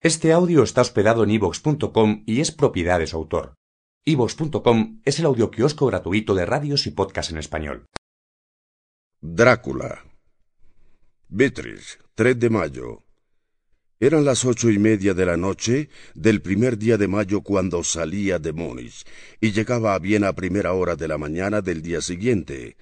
Este audio está hospedado en ivox.com y es propiedad de su autor. ivox.com es el audioquiosco gratuito de radios y podcasts en español. Drácula. Beatriz, 3 de mayo. Eran las ocho y media de la noche del primer día de mayo cuando salía de Múnich y llegaba a Viena a primera hora de la mañana del día siguiente.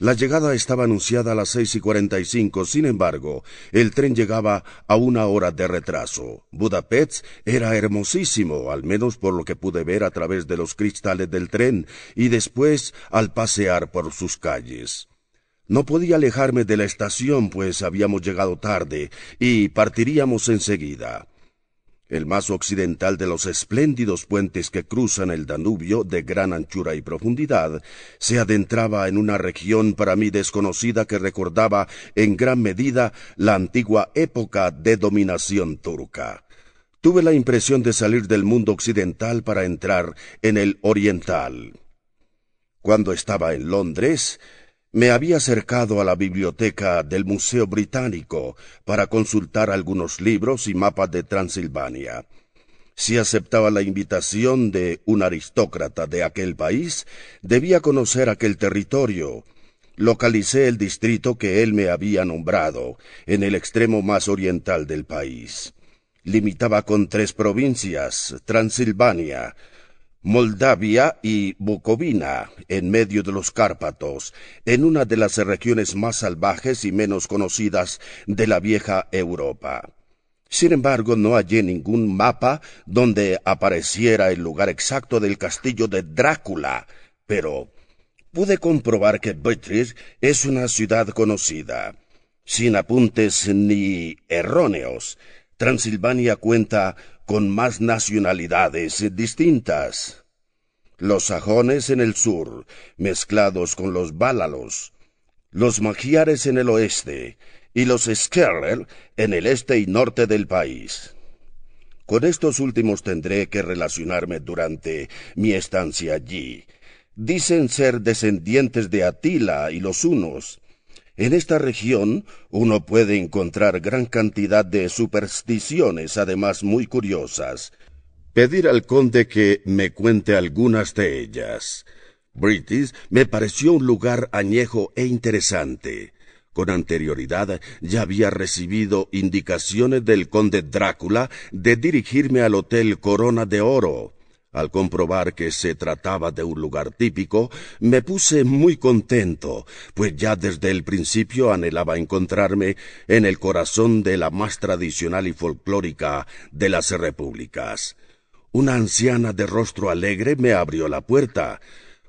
La llegada estaba anunciada a las seis y cuarenta y cinco, sin embargo, el tren llegaba a una hora de retraso. Budapest era hermosísimo, al menos por lo que pude ver a través de los cristales del tren y después al pasear por sus calles. No podía alejarme de la estación, pues habíamos llegado tarde y partiríamos enseguida el más occidental de los espléndidos puentes que cruzan el Danubio de gran anchura y profundidad, se adentraba en una región para mí desconocida que recordaba en gran medida la antigua época de dominación turca. Tuve la impresión de salir del mundo occidental para entrar en el oriental. Cuando estaba en Londres, me había acercado a la biblioteca del Museo Británico para consultar algunos libros y mapas de Transilvania. Si aceptaba la invitación de un aristócrata de aquel país, debía conocer aquel territorio. Localicé el distrito que él me había nombrado, en el extremo más oriental del país. Limitaba con tres provincias, Transilvania, Moldavia y Bucovina, en medio de los Cárpatos, en una de las regiones más salvajes y menos conocidas de la vieja Europa. Sin embargo, no hallé ningún mapa donde apareciera el lugar exacto del castillo de Drácula, pero pude comprobar que Beatrice es una ciudad conocida. Sin apuntes ni erróneos, Transilvania cuenta con más nacionalidades distintas. Los sajones en el sur, mezclados con los bálalos, los magiares en el oeste y los Skerrer en el este y norte del país. Con estos últimos tendré que relacionarme durante mi estancia allí. Dicen ser descendientes de Atila y los hunos, en esta región uno puede encontrar gran cantidad de supersticiones, además muy curiosas. Pedir al conde que me cuente algunas de ellas. British me pareció un lugar añejo e interesante. Con anterioridad ya había recibido indicaciones del conde Drácula de dirigirme al Hotel Corona de Oro, al comprobar que se trataba de un lugar típico, me puse muy contento, pues ya desde el principio anhelaba encontrarme en el corazón de la más tradicional y folclórica de las repúblicas. Una anciana de rostro alegre me abrió la puerta.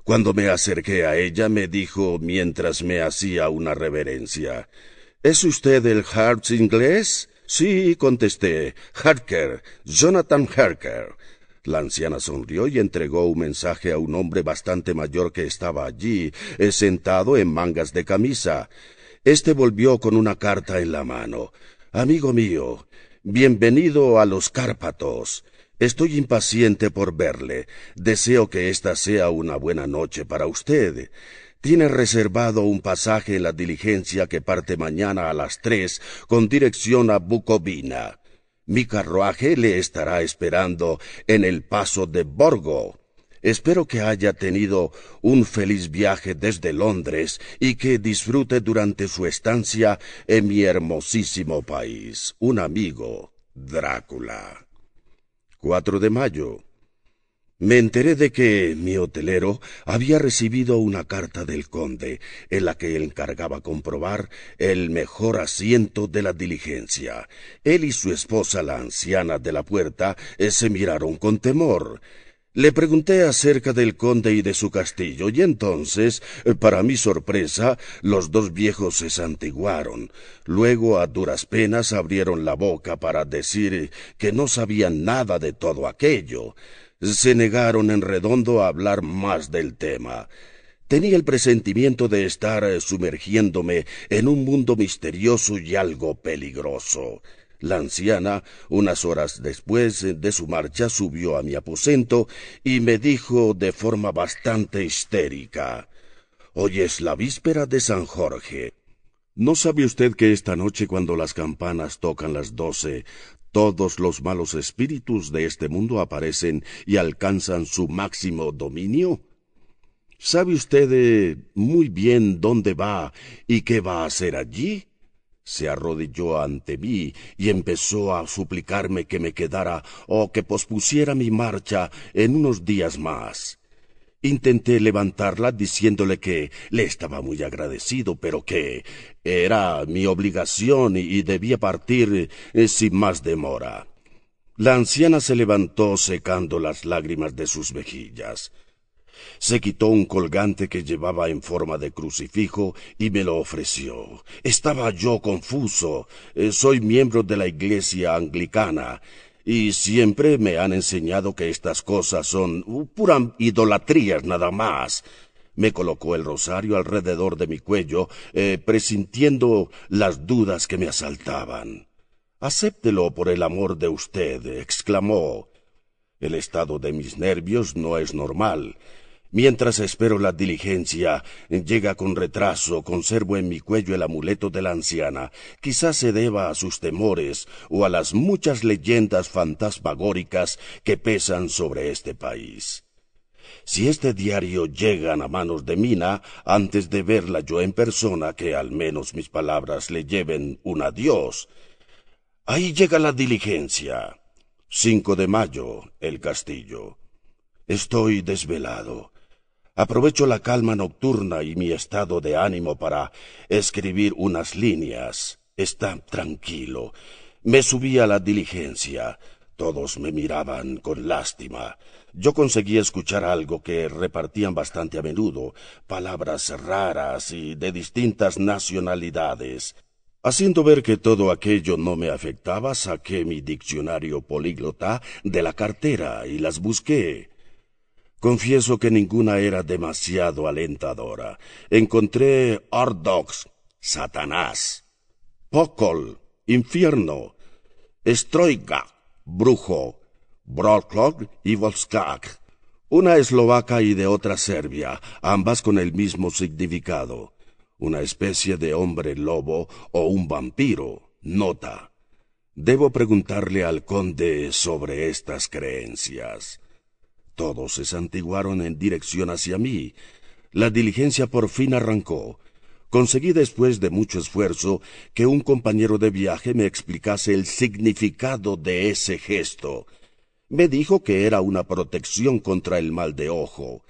Cuando me acerqué a ella me dijo mientras me hacía una reverencia ¿Es usted el Harps inglés? Sí, contesté. Harker, Jonathan Harker. La anciana sonrió y entregó un mensaje a un hombre bastante mayor que estaba allí, eh, sentado en mangas de camisa. Este volvió con una carta en la mano. Amigo mío, bienvenido a los Cárpatos. Estoy impaciente por verle. Deseo que esta sea una buena noche para usted. Tiene reservado un pasaje en la diligencia que parte mañana a las tres con dirección a Bucovina. Mi carruaje le estará esperando en el paso de Borgo. Espero que haya tenido un feliz viaje desde Londres y que disfrute durante su estancia en mi hermosísimo país. Un amigo, Drácula. 4 de mayo. Me enteré de que mi hotelero había recibido una carta del conde en la que encargaba comprobar el mejor asiento de la diligencia. Él y su esposa, la anciana de la puerta, eh, se miraron con temor. Le pregunté acerca del conde y de su castillo, y entonces, eh, para mi sorpresa, los dos viejos se santiguaron. Luego, a duras penas, abrieron la boca para decir que no sabían nada de todo aquello se negaron en redondo a hablar más del tema. Tenía el presentimiento de estar eh, sumergiéndome en un mundo misterioso y algo peligroso. La anciana, unas horas después de su marcha, subió a mi aposento y me dijo de forma bastante histérica Hoy es la víspera de San Jorge. ¿No sabe usted que esta noche cuando las campanas tocan las doce, todos los malos espíritus de este mundo aparecen y alcanzan su máximo dominio? ¿Sabe usted eh, muy bien dónde va y qué va a hacer allí? Se arrodilló ante mí y empezó a suplicarme que me quedara o que pospusiera mi marcha en unos días más. Intenté levantarla diciéndole que le estaba muy agradecido, pero que era mi obligación y debía partir eh, sin más demora. La anciana se levantó secando las lágrimas de sus mejillas. Se quitó un colgante que llevaba en forma de crucifijo y me lo ofreció. Estaba yo confuso. Eh, soy miembro de la iglesia anglicana y siempre me han enseñado que estas cosas son pura idolatrías nada más. Me colocó el rosario alrededor de mi cuello, eh, presintiendo las dudas que me asaltaban. Acéptelo por el amor de usted, exclamó. El estado de mis nervios no es normal. Mientras espero la diligencia, llega con retraso, conservo en mi cuello el amuleto de la anciana. Quizás se deba a sus temores o a las muchas leyendas fantasmagóricas que pesan sobre este país. Si este diario llega a manos de Mina, antes de verla yo en persona, que al menos mis palabras le lleven un adiós. Ahí llega la diligencia. 5 de mayo, el castillo. Estoy desvelado. Aprovecho la calma nocturna y mi estado de ánimo para escribir unas líneas. Está tranquilo. Me subí a la diligencia. Todos me miraban con lástima. Yo conseguí escuchar algo que repartían bastante a menudo, palabras raras y de distintas nacionalidades. Haciendo ver que todo aquello no me afectaba, saqué mi diccionario políglota de la cartera y las busqué. Confieso que ninguna era demasiado alentadora. Encontré Ordox, Satanás, Pokol, Infierno, Stroika, Brujo, Brolklog y Volskak, una eslovaca y de otra serbia, ambas con el mismo significado, una especie de hombre lobo o un vampiro. Nota. Debo preguntarle al conde sobre estas creencias. Todos se santiguaron en dirección hacia mí. La diligencia por fin arrancó. Conseguí después de mucho esfuerzo que un compañero de viaje me explicase el significado de ese gesto. Me dijo que era una protección contra el mal de ojo,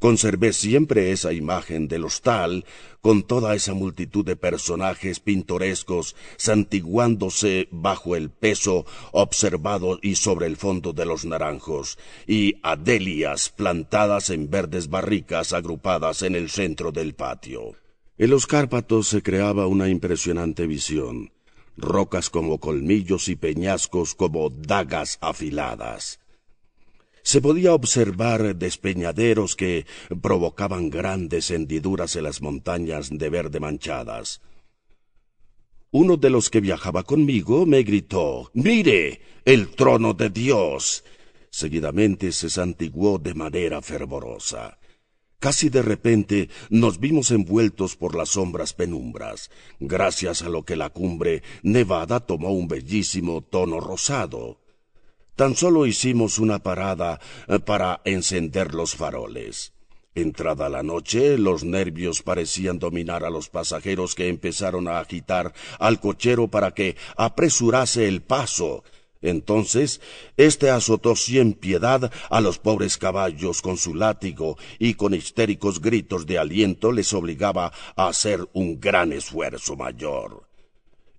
Conservé siempre esa imagen del hostal, con toda esa multitud de personajes pintorescos santiguándose bajo el peso observado y sobre el fondo de los naranjos, y adelias plantadas en verdes barricas agrupadas en el centro del patio. En los Cárpatos se creaba una impresionante visión, rocas como colmillos y peñascos como dagas afiladas se podía observar despeñaderos que provocaban grandes hendiduras en las montañas de verde manchadas. Uno de los que viajaba conmigo me gritó Mire, el trono de Dios. Seguidamente se santiguó de manera fervorosa. Casi de repente nos vimos envueltos por las sombras penumbras, gracias a lo que la cumbre nevada tomó un bellísimo tono rosado. Tan solo hicimos una parada eh, para encender los faroles. Entrada la noche, los nervios parecían dominar a los pasajeros que empezaron a agitar al cochero para que apresurase el paso. Entonces, éste azotó sin piedad a los pobres caballos con su látigo y con histéricos gritos de aliento les obligaba a hacer un gran esfuerzo mayor.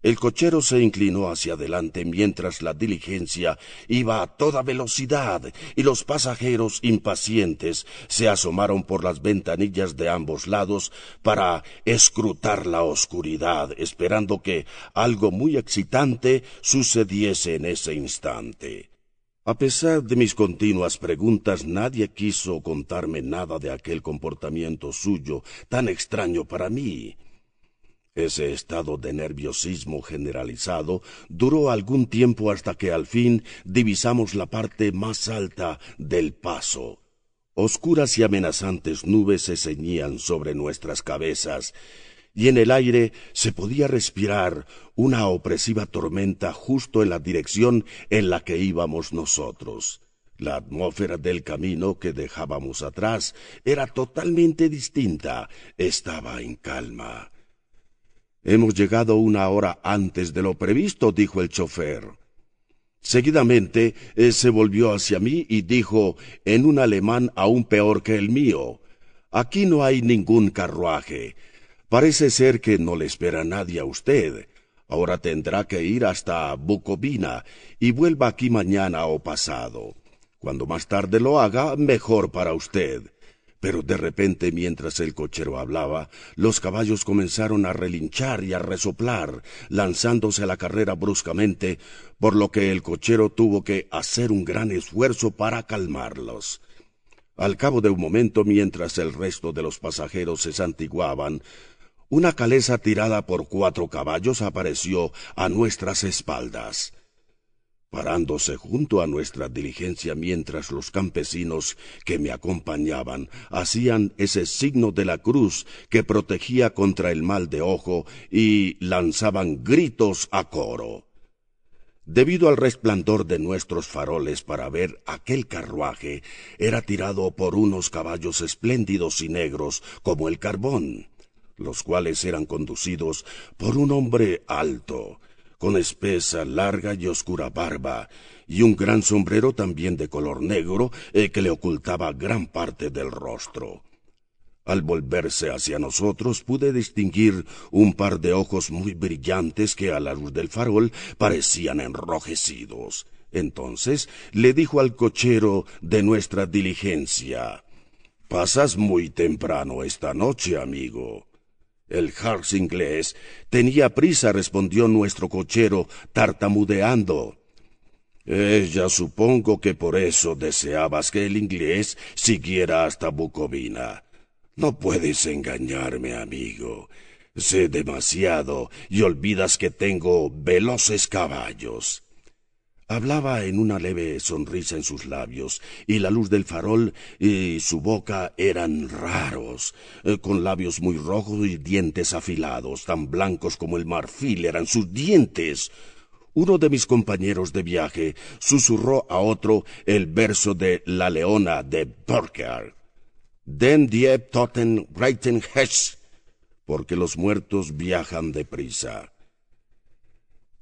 El cochero se inclinó hacia adelante mientras la diligencia iba a toda velocidad y los pasajeros impacientes se asomaron por las ventanillas de ambos lados para escrutar la oscuridad, esperando que algo muy excitante sucediese en ese instante. A pesar de mis continuas preguntas, nadie quiso contarme nada de aquel comportamiento suyo tan extraño para mí. Ese estado de nerviosismo generalizado duró algún tiempo hasta que al fin divisamos la parte más alta del paso. Oscuras y amenazantes nubes se ceñían sobre nuestras cabezas, y en el aire se podía respirar una opresiva tormenta justo en la dirección en la que íbamos nosotros. La atmósfera del camino que dejábamos atrás era totalmente distinta, estaba en calma. Hemos llegado una hora antes de lo previsto, dijo el chofer. Seguidamente eh, se volvió hacia mí y dijo en un alemán aún peor que el mío Aquí no hay ningún carruaje. Parece ser que no le espera nadie a usted. Ahora tendrá que ir hasta Bucovina y vuelva aquí mañana o pasado. Cuando más tarde lo haga, mejor para usted. Pero de repente, mientras el cochero hablaba, los caballos comenzaron a relinchar y a resoplar, lanzándose a la carrera bruscamente, por lo que el cochero tuvo que hacer un gran esfuerzo para calmarlos. Al cabo de un momento, mientras el resto de los pasajeros se santiguaban, una caleza tirada por cuatro caballos apareció a nuestras espaldas. Parándose junto a nuestra diligencia mientras los campesinos que me acompañaban hacían ese signo de la cruz que protegía contra el mal de ojo y lanzaban gritos a coro. Debido al resplandor de nuestros faroles para ver aquel carruaje, era tirado por unos caballos espléndidos y negros como el carbón, los cuales eran conducidos por un hombre alto, con espesa, larga y oscura barba, y un gran sombrero también de color negro eh, que le ocultaba gran parte del rostro. Al volverse hacia nosotros pude distinguir un par de ojos muy brillantes que a la luz del farol parecían enrojecidos. Entonces le dijo al cochero de nuestra diligencia Pasas muy temprano esta noche, amigo. El Hars inglés tenía prisa, respondió nuestro cochero, tartamudeando. Eh, ya supongo que por eso deseabas que el inglés siguiera hasta Bucovina. No puedes engañarme, amigo. Sé demasiado y olvidas que tengo veloces caballos. Hablaba en una leve sonrisa en sus labios, y la luz del farol y su boca eran raros, eh, con labios muy rojos y dientes afilados, tan blancos como el marfil eran sus dientes. Uno de mis compañeros de viaje susurró a otro el verso de La Leona de Burkhardt. Den die Toten reiten hesch, porque los muertos viajan deprisa.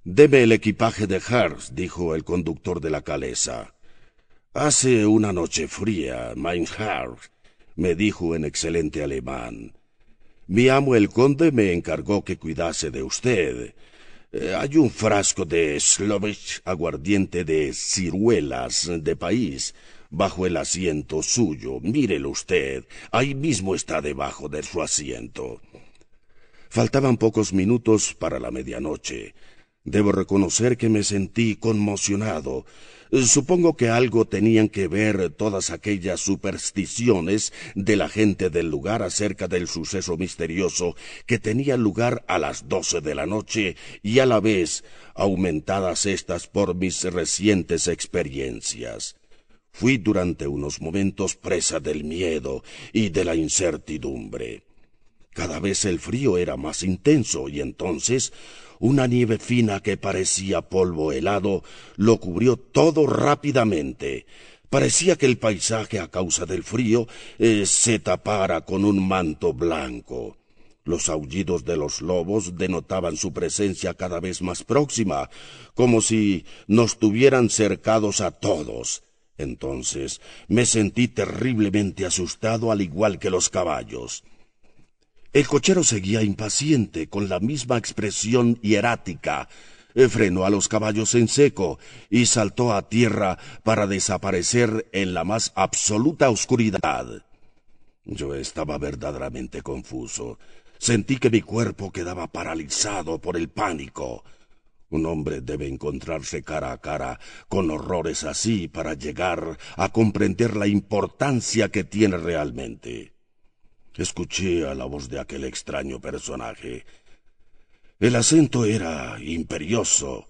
Deme el equipaje de Hars, dijo el conductor de la calesa. Hace una noche fría, mein Hars, me dijo en excelente alemán. Mi amo el conde me encargó que cuidase de usted. Eh, hay un frasco de Slovich aguardiente de ciruelas de país bajo el asiento suyo. Mírelo usted. Ahí mismo está debajo de su asiento. Faltaban pocos minutos para la medianoche. Debo reconocer que me sentí conmocionado. Supongo que algo tenían que ver todas aquellas supersticiones de la gente del lugar acerca del suceso misterioso que tenía lugar a las doce de la noche y a la vez aumentadas estas por mis recientes experiencias. Fui durante unos momentos presa del miedo y de la incertidumbre. Cada vez el frío era más intenso y entonces una nieve fina que parecía polvo helado lo cubrió todo rápidamente. Parecía que el paisaje a causa del frío eh, se tapara con un manto blanco. Los aullidos de los lobos denotaban su presencia cada vez más próxima, como si nos tuvieran cercados a todos. Entonces me sentí terriblemente asustado al igual que los caballos. El cochero seguía impaciente, con la misma expresión hierática. Eh, frenó a los caballos en seco y saltó a tierra para desaparecer en la más absoluta oscuridad. Yo estaba verdaderamente confuso. Sentí que mi cuerpo quedaba paralizado por el pánico. Un hombre debe encontrarse cara a cara con horrores así para llegar a comprender la importancia que tiene realmente. Escuché a la voz de aquel extraño personaje. El acento era imperioso,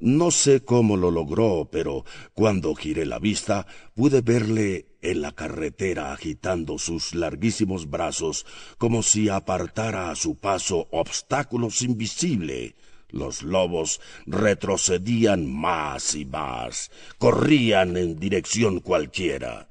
No sé cómo lo logró, pero cuando giré la vista pude verle en la carretera agitando sus larguísimos brazos como si apartara a su paso obstáculos invisibles. Los lobos retrocedían más y más, corrían en dirección cualquiera.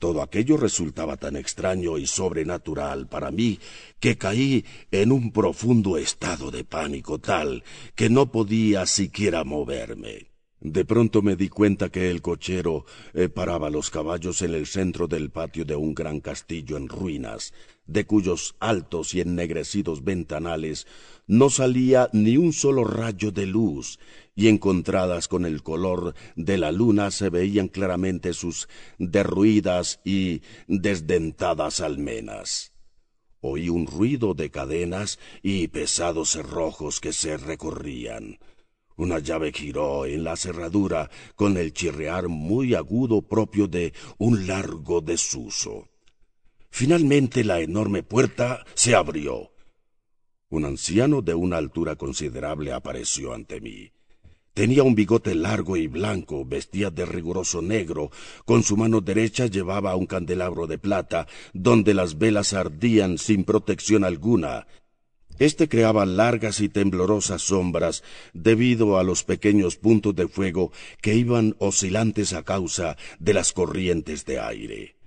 Todo aquello resultaba tan extraño y sobrenatural para mí que caí en un profundo estado de pánico tal que no podía siquiera moverme. De pronto me di cuenta que el cochero eh, paraba los caballos en el centro del patio de un gran castillo en ruinas, de cuyos altos y ennegrecidos ventanales no salía ni un solo rayo de luz, y encontradas con el color de la luna se veían claramente sus derruidas y desdentadas almenas. Oí un ruido de cadenas y pesados cerrojos que se recorrían. Una llave giró en la cerradura con el chirrear muy agudo propio de un largo desuso. Finalmente la enorme puerta se abrió. Un anciano de una altura considerable apareció ante mí. Tenía un bigote largo y blanco, vestía de riguroso negro, con su mano derecha llevaba un candelabro de plata, donde las velas ardían sin protección alguna. Este creaba largas y temblorosas sombras debido a los pequeños puntos de fuego que iban oscilantes a causa de las corrientes de aire.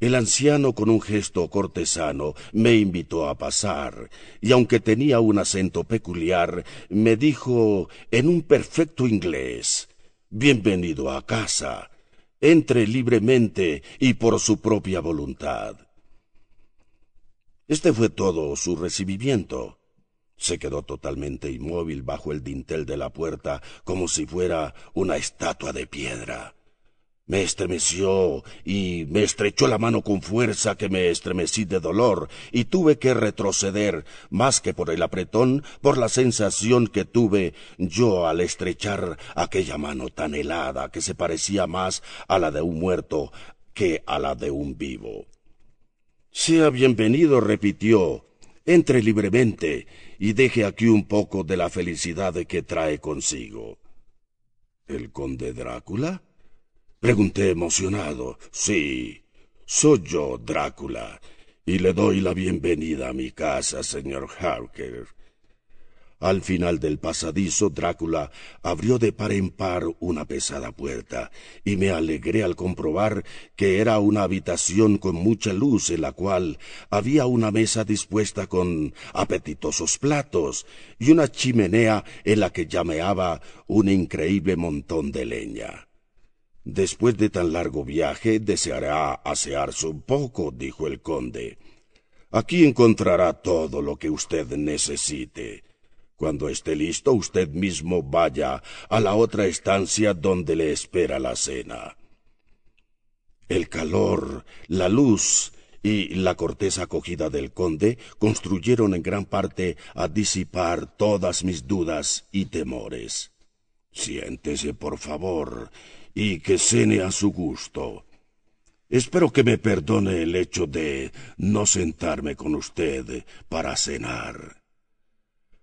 El anciano con un gesto cortesano me invitó a pasar, y aunque tenía un acento peculiar, me dijo en un perfecto inglés Bienvenido a casa. Entre libremente y por su propia voluntad. Este fue todo su recibimiento. Se quedó totalmente inmóvil bajo el dintel de la puerta, como si fuera una estatua de piedra. Me estremeció y me estrechó la mano con fuerza que me estremecí de dolor y tuve que retroceder, más que por el apretón, por la sensación que tuve yo al estrechar aquella mano tan helada que se parecía más a la de un muerto que a la de un vivo. Sea bienvenido, repitió. Entre libremente y deje aquí un poco de la felicidad que trae consigo. ¿El conde Drácula? Pregunté emocionado. Sí, soy yo, Drácula, y le doy la bienvenida a mi casa, señor Harker. Al final del pasadizo, Drácula abrió de par en par una pesada puerta, y me alegré al comprobar que era una habitación con mucha luz en la cual había una mesa dispuesta con apetitosos platos y una chimenea en la que llameaba un increíble montón de leña. Después de tan largo viaje deseará asearse un poco, dijo el conde. Aquí encontrará todo lo que usted necesite. Cuando esté listo, usted mismo vaya a la otra estancia donde le espera la cena. El calor, la luz y la corteza acogida del conde construyeron en gran parte a disipar todas mis dudas y temores. Siéntese, por favor, y que cene a su gusto. Espero que me perdone el hecho de no sentarme con usted para cenar.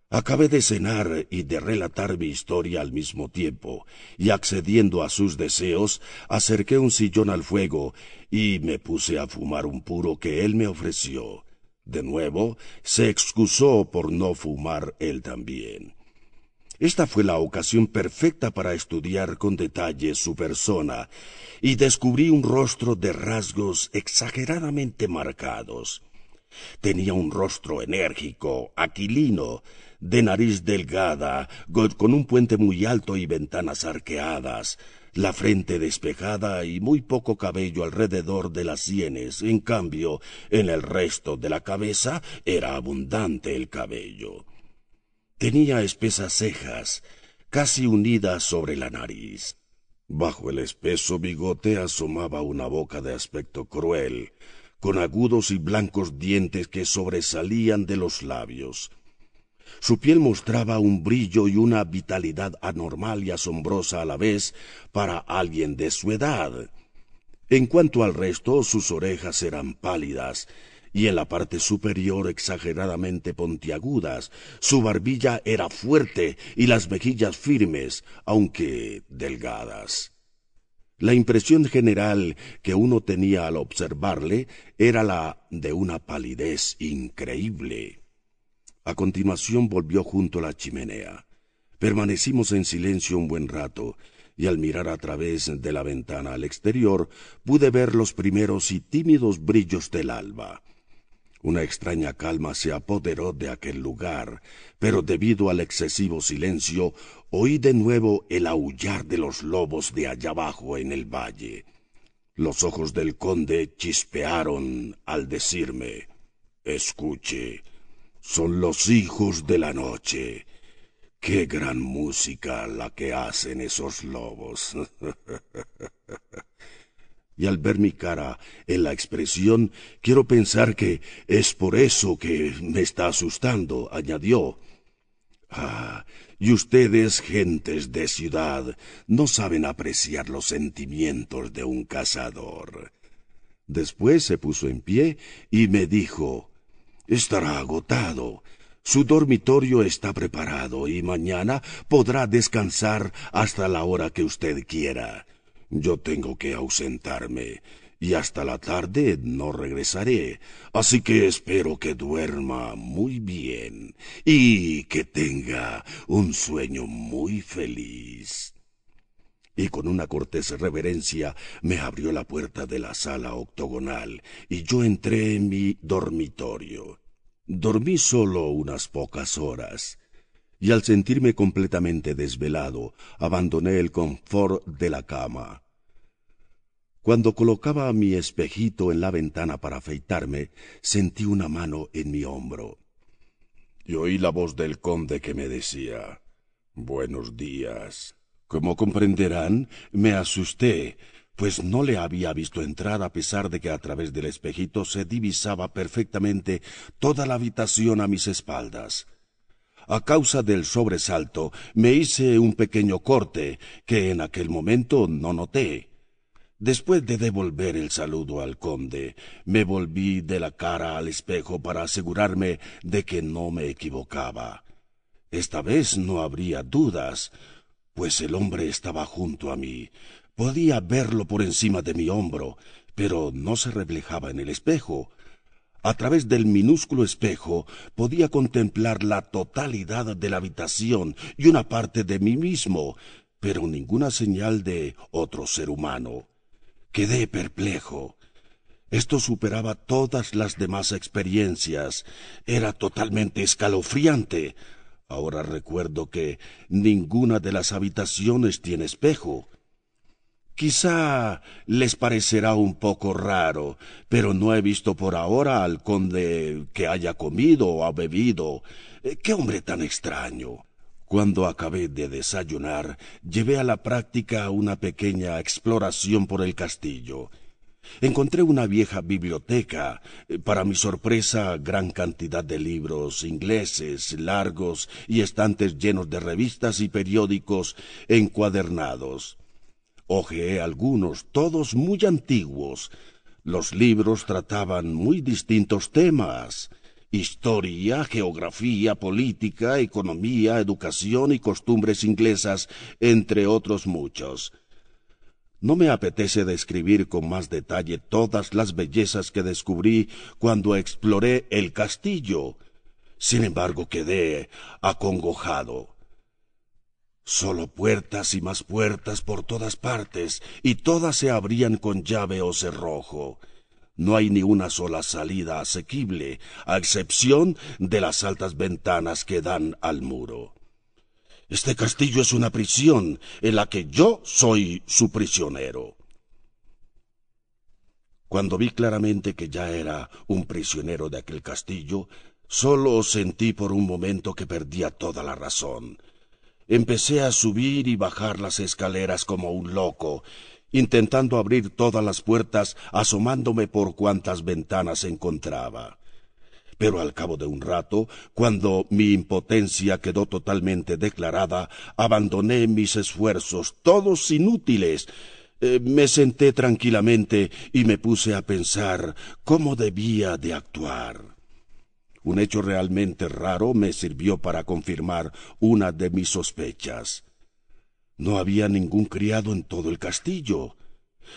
Acabé de cenar y de relatar mi historia al mismo tiempo, y accediendo a sus deseos, acerqué un sillón al fuego y me puse a fumar un puro que él me ofreció. De nuevo, se excusó por no fumar él también. Esta fue la ocasión perfecta para estudiar con detalle su persona, y descubrí un rostro de rasgos exageradamente marcados. Tenía un rostro enérgico, aquilino, de nariz delgada, con un puente muy alto y ventanas arqueadas, la frente despejada y muy poco cabello alrededor de las sienes. En cambio, en el resto de la cabeza era abundante el cabello. Tenía espesas cejas, casi unidas sobre la nariz. Bajo el espeso bigote asomaba una boca de aspecto cruel, con agudos y blancos dientes que sobresalían de los labios. Su piel mostraba un brillo y una vitalidad anormal y asombrosa a la vez para alguien de su edad. En cuanto al resto, sus orejas eran pálidas y en la parte superior exageradamente pontiagudas. Su barbilla era fuerte y las mejillas firmes, aunque delgadas. La impresión general que uno tenía al observarle era la de una palidez increíble. A continuación volvió junto a la chimenea. Permanecimos en silencio un buen rato, y al mirar a través de la ventana al exterior pude ver los primeros y tímidos brillos del alba. Una extraña calma se apoderó de aquel lugar, pero debido al excesivo silencio oí de nuevo el aullar de los lobos de allá abajo en el valle. Los ojos del conde chispearon al decirme Escuche, son los hijos de la noche. Qué gran música la que hacen esos lobos. y al ver mi cara en la expresión, quiero pensar que es por eso que me está asustando, añadió. Ah, y ustedes, gentes de ciudad, no saben apreciar los sentimientos de un cazador. Después se puso en pie y me dijo, estará agotado. Su dormitorio está preparado y mañana podrá descansar hasta la hora que usted quiera. Yo tengo que ausentarme y hasta la tarde no regresaré, así que espero que duerma muy bien y que tenga un sueño muy feliz. Y con una cortés reverencia me abrió la puerta de la sala octogonal y yo entré en mi dormitorio. Dormí solo unas pocas horas y al sentirme completamente desvelado, abandoné el confort de la cama. Cuando colocaba mi espejito en la ventana para afeitarme, sentí una mano en mi hombro. Y oí la voz del conde que me decía Buenos días. Como comprenderán, me asusté, pues no le había visto entrar a pesar de que a través del espejito se divisaba perfectamente toda la habitación a mis espaldas. A causa del sobresalto me hice un pequeño corte que en aquel momento no noté. Después de devolver el saludo al conde, me volví de la cara al espejo para asegurarme de que no me equivocaba. Esta vez no habría dudas, pues el hombre estaba junto a mí. Podía verlo por encima de mi hombro, pero no se reflejaba en el espejo. A través del minúsculo espejo podía contemplar la totalidad de la habitación y una parte de mí mismo, pero ninguna señal de otro ser humano. Quedé perplejo. Esto superaba todas las demás experiencias. Era totalmente escalofriante. Ahora recuerdo que ninguna de las habitaciones tiene espejo. Quizá les parecerá un poco raro, pero no he visto por ahora al conde que haya comido o ha bebido. Eh, ¡Qué hombre tan extraño! Cuando acabé de desayunar, llevé a la práctica una pequeña exploración por el castillo. Encontré una vieja biblioteca, eh, para mi sorpresa gran cantidad de libros ingleses, largos y estantes llenos de revistas y periódicos encuadernados. Ojeé algunos, todos muy antiguos. Los libros trataban muy distintos temas historia, geografía, política, economía, educación y costumbres inglesas, entre otros muchos. No me apetece describir con más detalle todas las bellezas que descubrí cuando exploré el castillo. Sin embargo, quedé acongojado. Solo puertas y más puertas por todas partes, y todas se abrían con llave o cerrojo. No hay ni una sola salida asequible, a excepción de las altas ventanas que dan al muro. Este castillo es una prisión en la que yo soy su prisionero. Cuando vi claramente que ya era un prisionero de aquel castillo, solo sentí por un momento que perdía toda la razón. Empecé a subir y bajar las escaleras como un loco, intentando abrir todas las puertas, asomándome por cuantas ventanas encontraba. Pero al cabo de un rato, cuando mi impotencia quedó totalmente declarada, abandoné mis esfuerzos, todos inútiles, Eh, me senté tranquilamente y me puse a pensar cómo debía de actuar. Un hecho realmente raro me sirvió para confirmar una de mis sospechas. No había ningún criado en todo el castillo.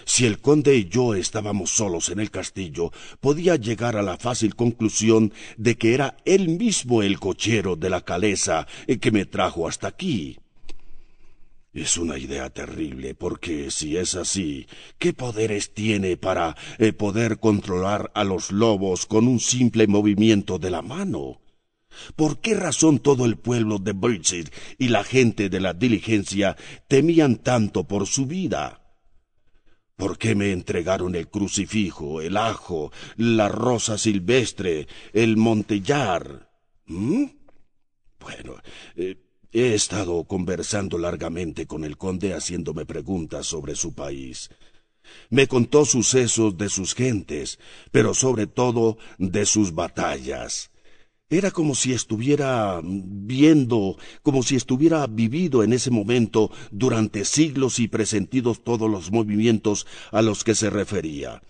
Si el conde y yo estábamos solos en el castillo, podía llegar a la fácil conclusión de que era él mismo el cochero de la calesa que me trajo hasta aquí. Es una idea terrible, porque si es así, ¿qué poderes tiene para eh, poder controlar a los lobos con un simple movimiento de la mano? ¿Por qué razón todo el pueblo de Birchwood y la gente de la diligencia temían tanto por su vida? ¿Por qué me entregaron el crucifijo, el ajo, la rosa silvestre, el montellar? ¿Mm? Bueno, eh, He estado conversando largamente con el conde haciéndome preguntas sobre su país. Me contó sucesos de sus gentes, pero sobre todo de sus batallas. Era como si estuviera viendo, como si estuviera vivido en ese momento durante siglos y presentidos todos los movimientos a los que se refería.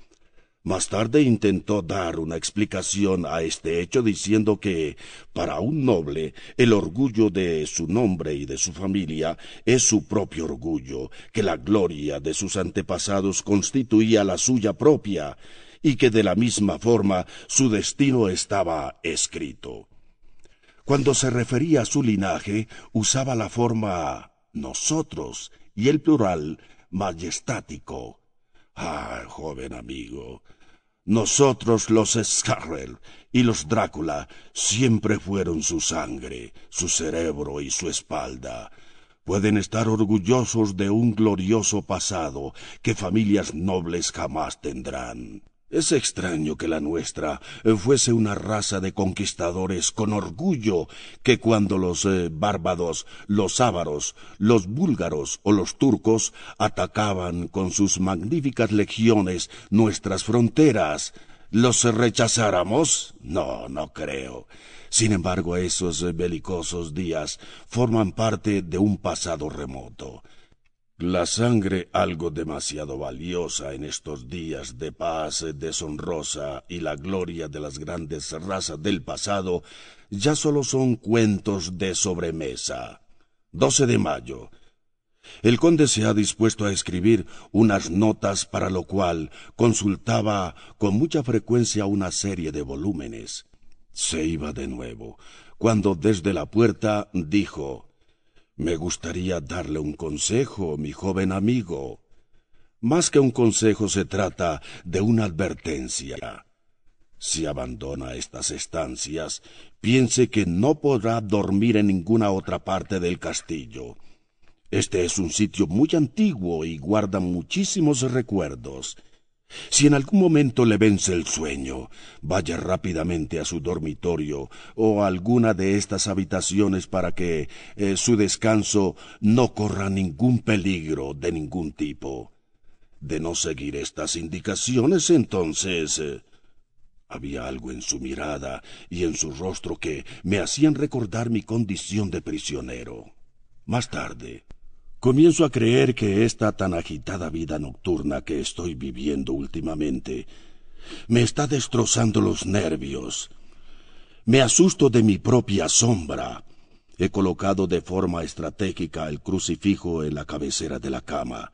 Más tarde intentó dar una explicación a este hecho diciendo que, para un noble, el orgullo de su nombre y de su familia es su propio orgullo, que la gloria de sus antepasados constituía la suya propia, y que de la misma forma su destino estaba escrito. Cuando se refería a su linaje, usaba la forma nosotros y el plural majestático. Ah, joven amigo, nosotros los Scarrel y los Drácula siempre fueron su sangre, su cerebro y su espalda. Pueden estar orgullosos de un glorioso pasado que familias nobles jamás tendrán. Es extraño que la nuestra eh, fuese una raza de conquistadores con orgullo que cuando los eh, bárbados, los ávaros, los búlgaros o los turcos atacaban con sus magníficas legiones nuestras fronteras, los rechazáramos? No, no creo. Sin embargo, esos eh, belicosos días forman parte de un pasado remoto. La sangre algo demasiado valiosa en estos días de paz deshonrosa y la gloria de las grandes razas del pasado ya solo son cuentos de sobremesa. 12 de mayo. El conde se ha dispuesto a escribir unas notas para lo cual consultaba con mucha frecuencia una serie de volúmenes. Se iba de nuevo, cuando desde la puerta dijo me gustaría darle un consejo, mi joven amigo. Más que un consejo se trata de una advertencia. Si abandona estas estancias, piense que no podrá dormir en ninguna otra parte del castillo. Este es un sitio muy antiguo y guarda muchísimos recuerdos. Si en algún momento le vence el sueño, vaya rápidamente a su dormitorio o a alguna de estas habitaciones para que eh, su descanso no corra ningún peligro de ningún tipo. De no seguir estas indicaciones, entonces... Eh, había algo en su mirada y en su rostro que me hacían recordar mi condición de prisionero. Más tarde, Comienzo a creer que esta tan agitada vida nocturna que estoy viviendo últimamente me está destrozando los nervios. Me asusto de mi propia sombra. He colocado de forma estratégica el crucifijo en la cabecera de la cama.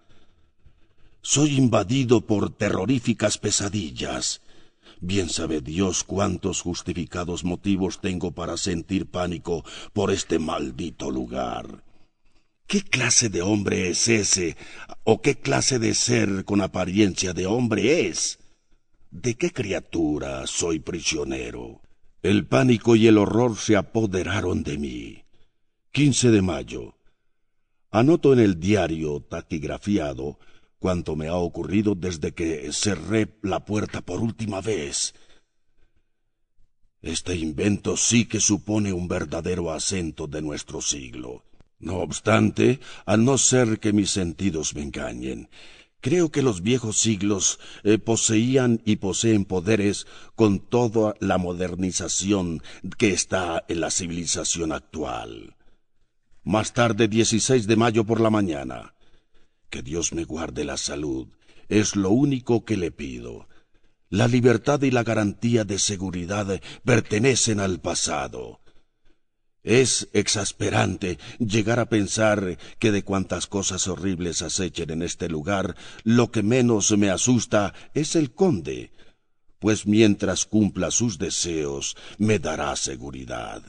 Soy invadido por terroríficas pesadillas. Bien sabe Dios cuántos justificados motivos tengo para sentir pánico por este maldito lugar. ¿Qué clase de hombre es ese? ¿O qué clase de ser con apariencia de hombre es? ¿De qué criatura soy prisionero? El pánico y el horror se apoderaron de mí. 15 de mayo. Anoto en el diario taquigrafiado cuanto me ha ocurrido desde que cerré la puerta por última vez. Este invento sí que supone un verdadero acento de nuestro siglo. No obstante, a no ser que mis sentidos me engañen, creo que los viejos siglos eh, poseían y poseen poderes con toda la modernización que está en la civilización actual. Más tarde, 16 de mayo por la mañana. Que Dios me guarde la salud. Es lo único que le pido. La libertad y la garantía de seguridad pertenecen al pasado. Es exasperante llegar a pensar que de cuantas cosas horribles acechen en este lugar, lo que menos me asusta es el conde, pues mientras cumpla sus deseos me dará seguridad.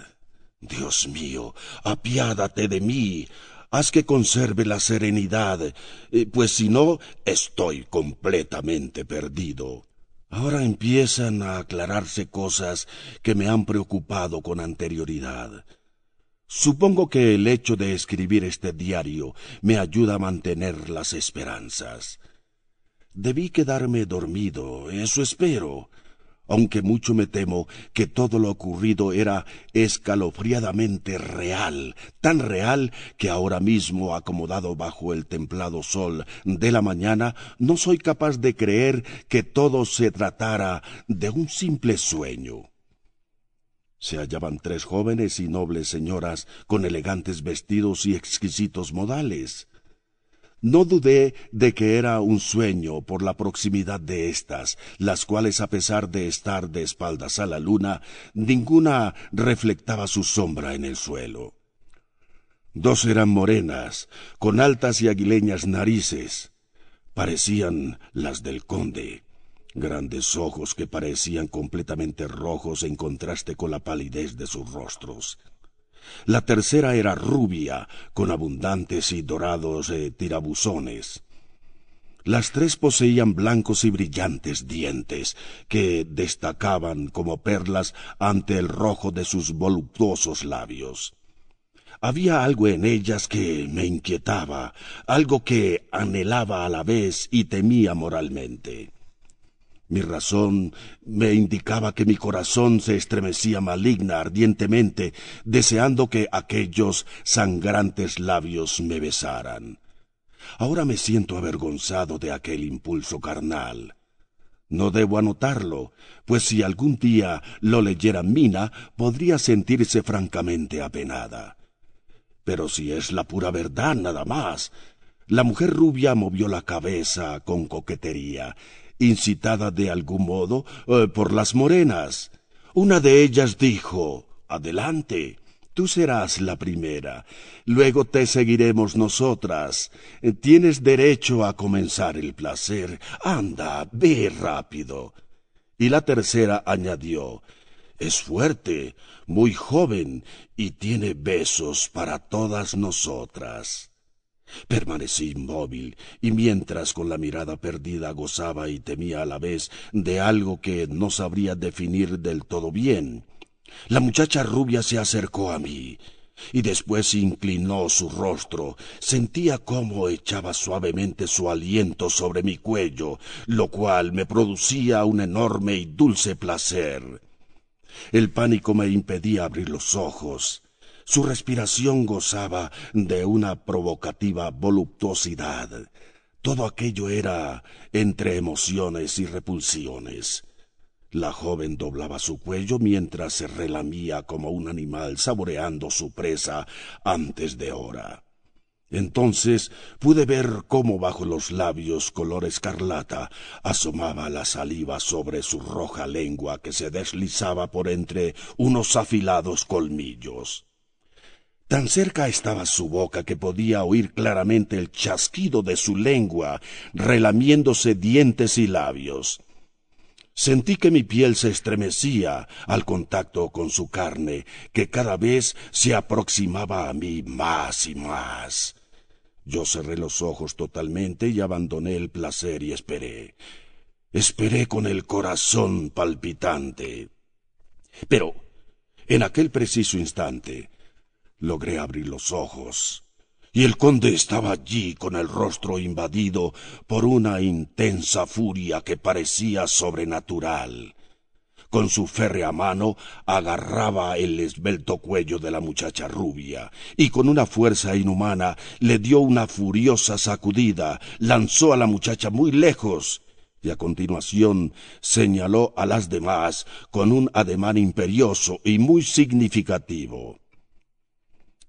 Dios mío, apiádate de mí, haz que conserve la serenidad, eh, pues si no, estoy completamente perdido. Ahora empiezan a aclararse cosas que me han preocupado con anterioridad. Supongo que el hecho de escribir este diario me ayuda a mantener las esperanzas. Debí quedarme dormido, eso espero, aunque mucho me temo que todo lo ocurrido era escalofriadamente real, tan real que ahora mismo, acomodado bajo el templado sol de la mañana, no soy capaz de creer que todo se tratara de un simple sueño. Se hallaban tres jóvenes y nobles señoras con elegantes vestidos y exquisitos modales. No dudé de que era un sueño por la proximidad de éstas, las cuales a pesar de estar de espaldas a la luna, ninguna reflectaba su sombra en el suelo. Dos eran morenas, con altas y aguileñas narices. Parecían las del conde, grandes ojos que parecían completamente rojos en contraste con la palidez de sus rostros. La tercera era rubia, con abundantes y dorados eh, tirabuzones. Las tres poseían blancos y brillantes dientes, que destacaban como perlas ante el rojo de sus voluptuosos labios. Había algo en ellas que me inquietaba, algo que anhelaba a la vez y temía moralmente. Mi razón me indicaba que mi corazón se estremecía maligna ardientemente, deseando que aquellos sangrantes labios me besaran. Ahora me siento avergonzado de aquel impulso carnal. No debo anotarlo, pues si algún día lo leyera Mina, podría sentirse francamente apenada. Pero si es la pura verdad nada más. La mujer rubia movió la cabeza con coquetería incitada de algún modo eh, por las morenas. Una de ellas dijo Adelante, tú serás la primera, luego te seguiremos nosotras. Tienes derecho a comenzar el placer. Anda, ve rápido. Y la tercera añadió Es fuerte, muy joven, y tiene besos para todas nosotras. Permanecí inmóvil, y mientras con la mirada perdida gozaba y temía a la vez de algo que no sabría definir del todo bien, la muchacha rubia se acercó a mí, y después inclinó su rostro. Sentía cómo echaba suavemente su aliento sobre mi cuello, lo cual me producía un enorme y dulce placer. El pánico me impedía abrir los ojos. Su respiración gozaba de una provocativa voluptuosidad. Todo aquello era entre emociones y repulsiones. La joven doblaba su cuello mientras se relamía como un animal saboreando su presa antes de hora. Entonces pude ver cómo bajo los labios color escarlata asomaba la saliva sobre su roja lengua que se deslizaba por entre unos afilados colmillos. Tan cerca estaba su boca que podía oír claramente el chasquido de su lengua, relamiéndose dientes y labios. Sentí que mi piel se estremecía al contacto con su carne, que cada vez se aproximaba a mí más y más. Yo cerré los ojos totalmente y abandoné el placer y esperé. Esperé con el corazón palpitante. Pero, en aquel preciso instante, Logré abrir los ojos, y el conde estaba allí con el rostro invadido por una intensa furia que parecía sobrenatural. Con su férrea mano agarraba el esbelto cuello de la muchacha rubia, y con una fuerza inhumana le dio una furiosa sacudida, lanzó a la muchacha muy lejos, y a continuación señaló a las demás con un ademán imperioso y muy significativo.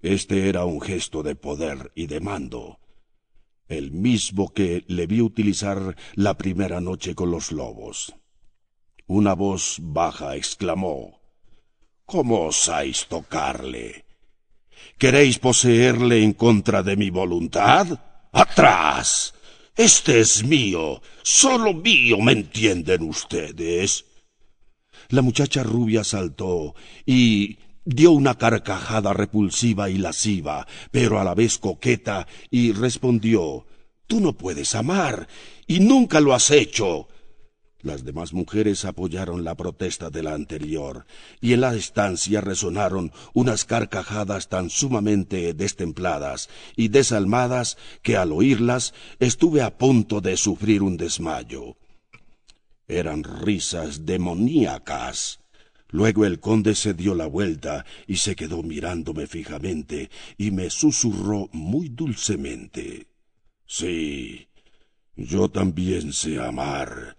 Este era un gesto de poder y de mando. el mismo que le vi utilizar la primera noche con los lobos. Una voz baja exclamó ¿Cómo osáis tocarle? ¿Queréis poseerle en contra de mi voluntad? ¡Atrás! Este es mío, solo mío, ¿me entienden ustedes? La muchacha rubia saltó y dio una carcajada repulsiva y lasciva, pero a la vez coqueta, y respondió Tú no puedes amar, y nunca lo has hecho. Las demás mujeres apoyaron la protesta de la anterior, y en la estancia resonaron unas carcajadas tan sumamente destempladas y desalmadas que al oírlas estuve a punto de sufrir un desmayo. Eran risas demoníacas. Luego el conde se dio la vuelta y se quedó mirándome fijamente y me susurró muy dulcemente. Sí, yo también sé amar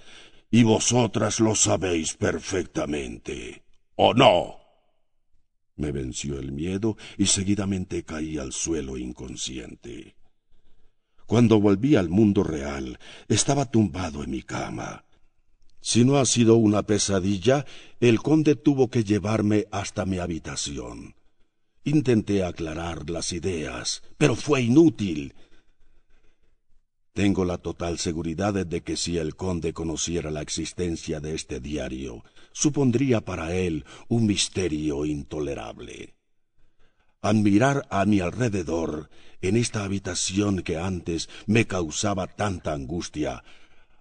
y vosotras lo sabéis perfectamente. ¿O no? Me venció el miedo y seguidamente caí al suelo inconsciente. Cuando volví al mundo real, estaba tumbado en mi cama. Si no ha sido una pesadilla, el conde tuvo que llevarme hasta mi habitación. Intenté aclarar las ideas, pero fue inútil. Tengo la total seguridad de que si el conde conociera la existencia de este diario, supondría para él un misterio intolerable. Al mirar a mi alrededor, en esta habitación que antes me causaba tanta angustia,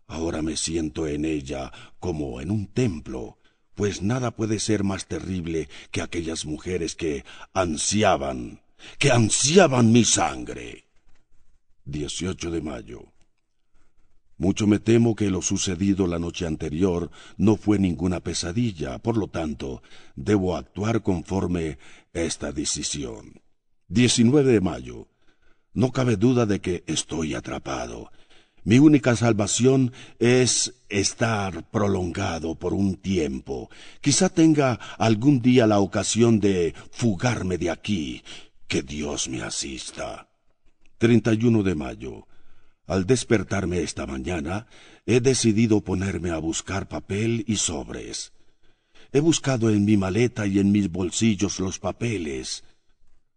ahora me siento en ella como en un templo, pues nada puede ser más terrible que aquellas mujeres que ansiaban, que ansiaban mi sangre. 18 de mayo. Mucho me temo que lo sucedido la noche anterior no fue ninguna pesadilla, por lo tanto, debo actuar conforme esta decisión. 19 de mayo. No cabe duda de que estoy atrapado. Mi única salvación es estar prolongado por un tiempo. Quizá tenga algún día la ocasión de fugarme de aquí. Que Dios me asista. 31 de mayo. Al despertarme esta mañana, he decidido ponerme a buscar papel y sobres. He buscado en mi maleta y en mis bolsillos los papeles,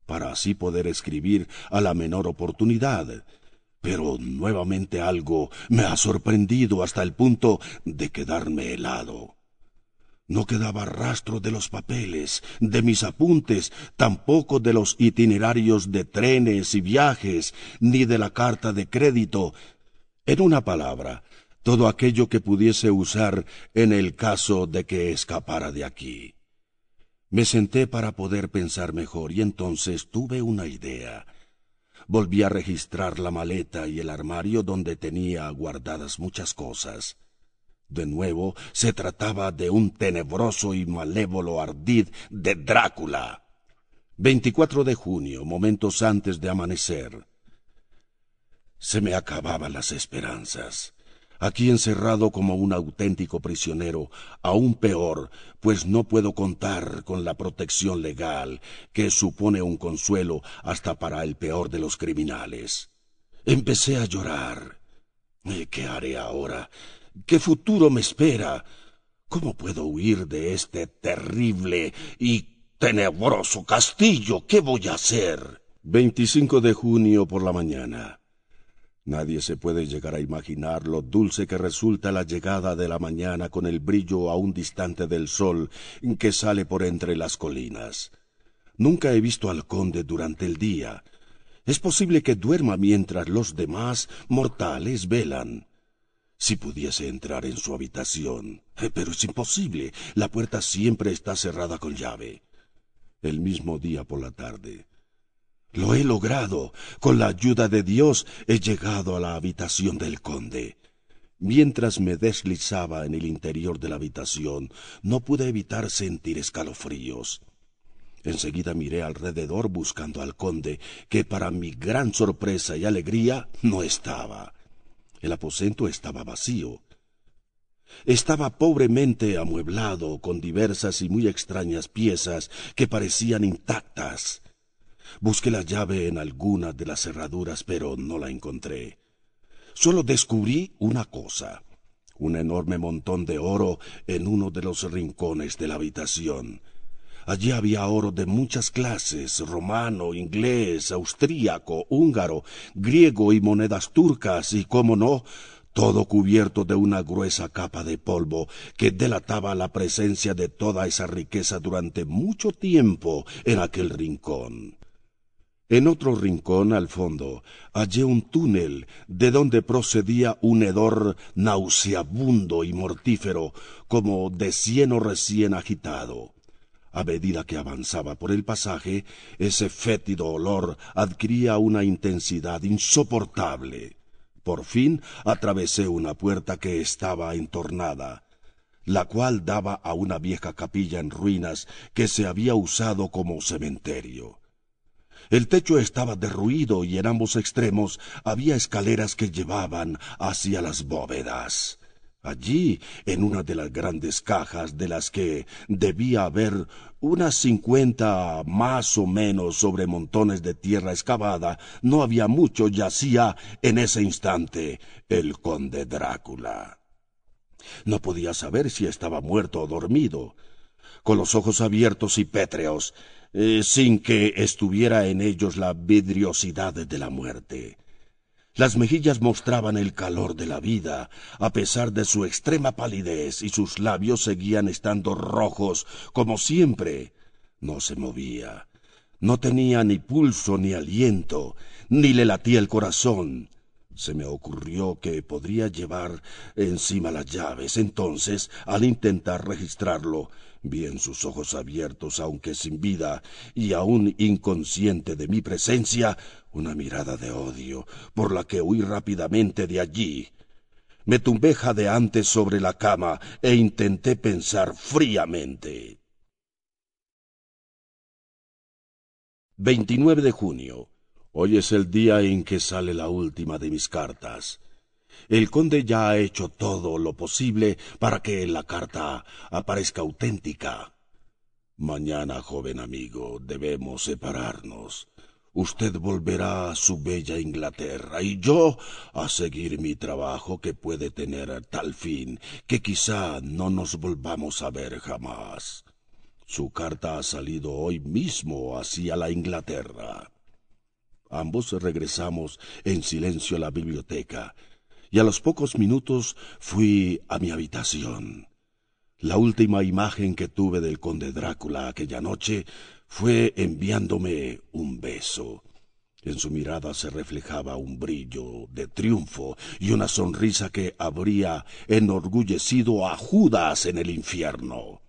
para así poder escribir a la menor oportunidad. Pero nuevamente algo me ha sorprendido hasta el punto de quedarme helado. No quedaba rastro de los papeles, de mis apuntes, tampoco de los itinerarios de trenes y viajes, ni de la carta de crédito. En una palabra, todo aquello que pudiese usar en el caso de que escapara de aquí. Me senté para poder pensar mejor y entonces tuve una idea. Volví a registrar la maleta y el armario donde tenía guardadas muchas cosas. De nuevo se trataba de un tenebroso y malévolo ardid de Drácula. 24 de junio, momentos antes de amanecer. Se me acababan las esperanzas. Aquí encerrado como un auténtico prisionero, aún peor, pues no puedo contar con la protección legal, que supone un consuelo hasta para el peor de los criminales. Empecé a llorar. ¿Qué haré ahora? ¿Qué futuro me espera? ¿Cómo puedo huir de este terrible y tenebroso castillo? ¿Qué voy a hacer? 25 de junio por la mañana. Nadie se puede llegar a imaginar lo dulce que resulta la llegada de la mañana con el brillo aún distante del sol que sale por entre las colinas. Nunca he visto al conde durante el día. Es posible que duerma mientras los demás mortales velan. Si pudiese entrar en su habitación. Eh, pero es imposible. La puerta siempre está cerrada con llave. El mismo día por la tarde. Lo he logrado. Con la ayuda de Dios he llegado a la habitación del conde. Mientras me deslizaba en el interior de la habitación, no pude evitar sentir escalofríos. Enseguida miré alrededor buscando al conde, que para mi gran sorpresa y alegría no estaba. El aposento estaba vacío. Estaba pobremente amueblado con diversas y muy extrañas piezas que parecían intactas. Busqué la llave en alguna de las cerraduras, pero no la encontré. solo descubrí una cosa un enorme montón de oro en uno de los rincones de la habitación. Allí había oro de muchas clases, romano, inglés, austríaco, húngaro, griego y monedas turcas, y, cómo no, todo cubierto de una gruesa capa de polvo que delataba la presencia de toda esa riqueza durante mucho tiempo en aquel rincón. En otro rincón al fondo hallé un túnel de donde procedía un hedor nauseabundo y mortífero como de cieno recién agitado. A medida que avanzaba por el pasaje, ese fétido olor adquiría una intensidad insoportable. Por fin atravesé una puerta que estaba entornada, la cual daba a una vieja capilla en ruinas que se había usado como cementerio. El techo estaba derruido y en ambos extremos había escaleras que llevaban hacia las bóvedas. Allí, en una de las grandes cajas de las que debía haber unas cincuenta más o menos sobre montones de tierra excavada, no había mucho, yacía en ese instante el conde Drácula. No podía saber si estaba muerto o dormido. Con los ojos abiertos y pétreos, eh, sin que estuviera en ellos la vidriosidad de la muerte. Las mejillas mostraban el calor de la vida, a pesar de su extrema palidez, y sus labios seguían estando rojos como siempre. No se movía. No tenía ni pulso ni aliento, ni le latía el corazón. Se me ocurrió que podría llevar encima las llaves. Entonces, al intentar registrarlo, Bien sus ojos abiertos, aunque sin vida, y aún inconsciente de mi presencia, una mirada de odio, por la que huí rápidamente de allí. Me tumbé jadeante sobre la cama e intenté pensar fríamente. 29 de junio. Hoy es el día en que sale la última de mis cartas. El conde ya ha hecho todo lo posible para que la carta aparezca auténtica. Mañana, joven amigo, debemos separarnos. Usted volverá a su bella Inglaterra y yo a seguir mi trabajo que puede tener tal fin que quizá no nos volvamos a ver jamás. Su carta ha salido hoy mismo hacia la Inglaterra. Ambos regresamos en silencio a la biblioteca y a los pocos minutos fui a mi habitación. La última imagen que tuve del conde Drácula aquella noche fue enviándome un beso. En su mirada se reflejaba un brillo de triunfo y una sonrisa que habría enorgullecido a Judas en el infierno.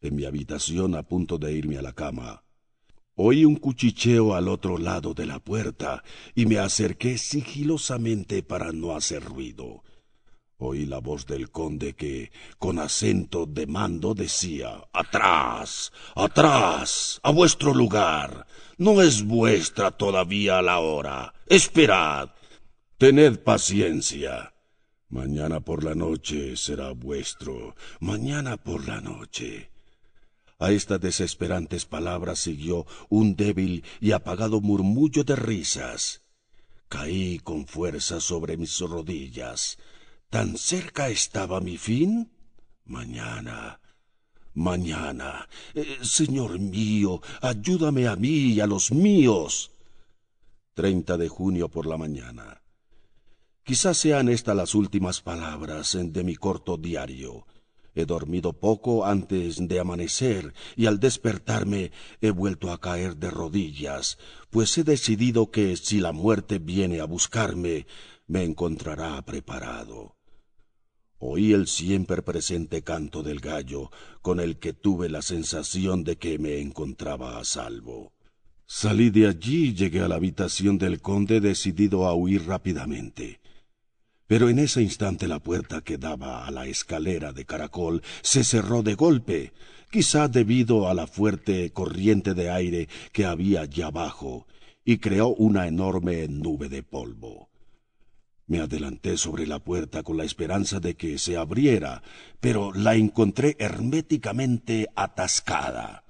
En mi habitación, a punto de irme a la cama, Oí un cuchicheo al otro lado de la puerta y me acerqué sigilosamente para no hacer ruido. Oí la voz del conde que, con acento de mando, decía Atrás. Atrás. a vuestro lugar. No es vuestra todavía la hora. Esperad. Tened paciencia. Mañana por la noche será vuestro. Mañana por la noche. A estas desesperantes palabras siguió un débil y apagado murmullo de risas. Caí con fuerza sobre mis rodillas. ¿Tan cerca estaba mi fin? Mañana. Mañana. Eh, señor mío, ayúdame a mí y a los míos. Treinta de junio por la mañana. Quizás sean estas las últimas palabras de mi corto diario. He dormido poco antes de amanecer y al despertarme he vuelto a caer de rodillas, pues he decidido que si la muerte viene a buscarme, me encontrará preparado. Oí el siempre presente canto del gallo, con el que tuve la sensación de que me encontraba a salvo. Salí de allí y llegué a la habitación del conde decidido a huir rápidamente. Pero en ese instante la puerta que daba a la escalera de caracol se cerró de golpe, quizá debido a la fuerte corriente de aire que había allá abajo, y creó una enorme nube de polvo. Me adelanté sobre la puerta con la esperanza de que se abriera, pero la encontré herméticamente atascada.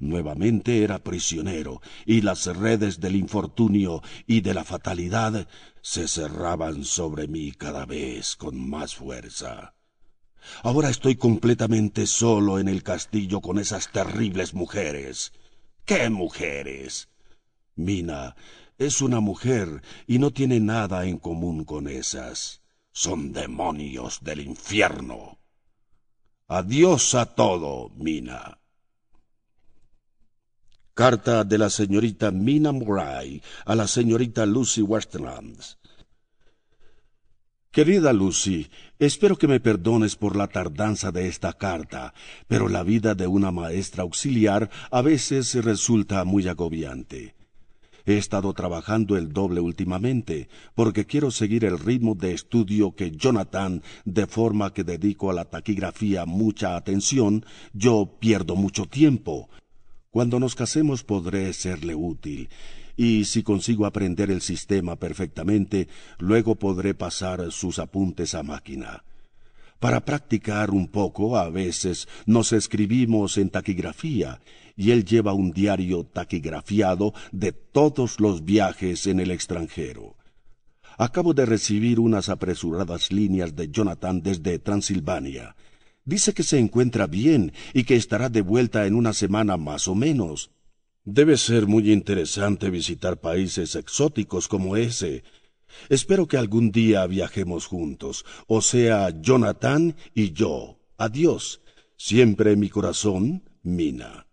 Nuevamente era prisionero, y las redes del infortunio y de la fatalidad se cerraban sobre mí cada vez con más fuerza. Ahora estoy completamente solo en el castillo con esas terribles mujeres. ¿Qué mujeres? Mina es una mujer y no tiene nada en común con esas. Son demonios del infierno. Adiós a todo, Mina. Carta de la señorita Mina Murray a la señorita Lucy Westlands. Querida Lucy, espero que me perdones por la tardanza de esta carta, pero la vida de una maestra auxiliar a veces resulta muy agobiante. He estado trabajando el doble últimamente, porque quiero seguir el ritmo de estudio que Jonathan, de forma que dedico a la taquigrafía mucha atención, yo pierdo mucho tiempo. Cuando nos casemos podré serle útil, y si consigo aprender el sistema perfectamente, luego podré pasar sus apuntes a máquina. Para practicar un poco, a veces nos escribimos en taquigrafía, y él lleva un diario taquigrafiado de todos los viajes en el extranjero. Acabo de recibir unas apresuradas líneas de Jonathan desde Transilvania. Dice que se encuentra bien y que estará de vuelta en una semana más o menos. Debe ser muy interesante visitar países exóticos como ese. Espero que algún día viajemos juntos, o sea, Jonathan y yo. Adiós. Siempre en mi corazón, Mina.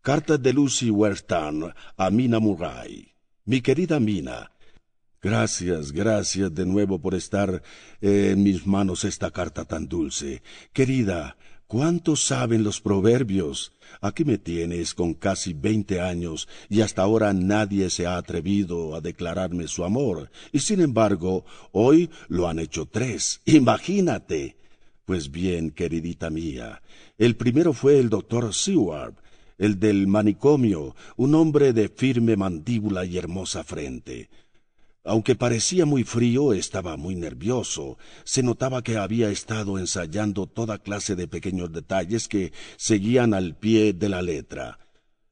Carta de Lucy Weston a Mina Murray. Mi querida Mina, Gracias, gracias de nuevo por estar en mis manos esta carta tan dulce. Querida, ¿cuánto saben los proverbios? Aquí me tienes con casi veinte años y hasta ahora nadie se ha atrevido a declararme su amor. Y sin embargo, hoy lo han hecho tres. Imagínate. Pues bien, queridita mía, el primero fue el doctor Seward, el del manicomio, un hombre de firme mandíbula y hermosa frente. Aunque parecía muy frío, estaba muy nervioso. Se notaba que había estado ensayando toda clase de pequeños detalles que seguían al pie de la letra.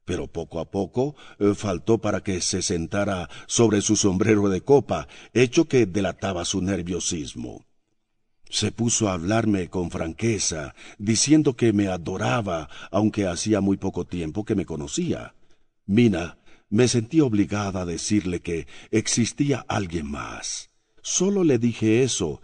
Pero poco a poco eh, faltó para que se sentara sobre su sombrero de copa, hecho que delataba su nerviosismo. Se puso a hablarme con franqueza, diciendo que me adoraba, aunque hacía muy poco tiempo que me conocía. Mina, me sentí obligada a decirle que existía alguien más. Solo le dije eso.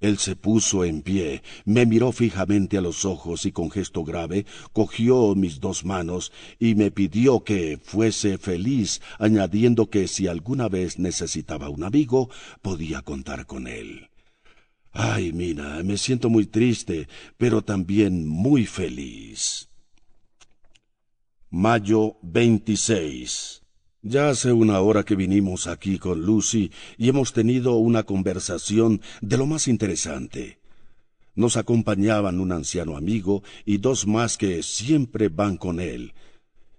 Él se puso en pie, me miró fijamente a los ojos y con gesto grave cogió mis dos manos y me pidió que fuese feliz, añadiendo que si alguna vez necesitaba un amigo, podía contar con él. Ay, Mina, me siento muy triste, pero también muy feliz. Mayo 26 ya hace una hora que vinimos aquí con Lucy y hemos tenido una conversación de lo más interesante. Nos acompañaban un anciano amigo y dos más que siempre van con él.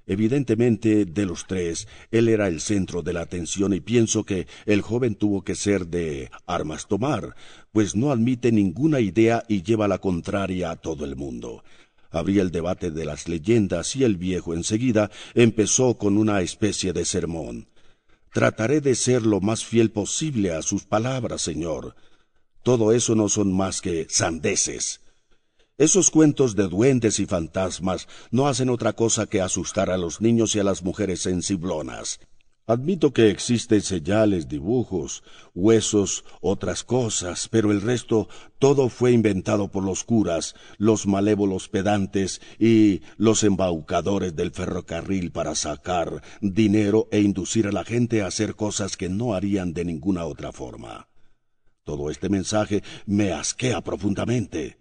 Evidentemente, de los tres, él era el centro de la atención y pienso que el joven tuvo que ser de armas tomar, pues no admite ninguna idea y lleva la contraria a todo el mundo. Habría el debate de las leyendas y el viejo enseguida empezó con una especie de sermón. Trataré de ser lo más fiel posible a sus palabras, señor. Todo eso no son más que sandeces. Esos cuentos de duendes y fantasmas no hacen otra cosa que asustar a los niños y a las mujeres sensiblonas. Admito que existen señales, dibujos, huesos, otras cosas, pero el resto todo fue inventado por los curas, los malévolos pedantes y los embaucadores del ferrocarril para sacar dinero e inducir a la gente a hacer cosas que no harían de ninguna otra forma. Todo este mensaje me asquea profundamente.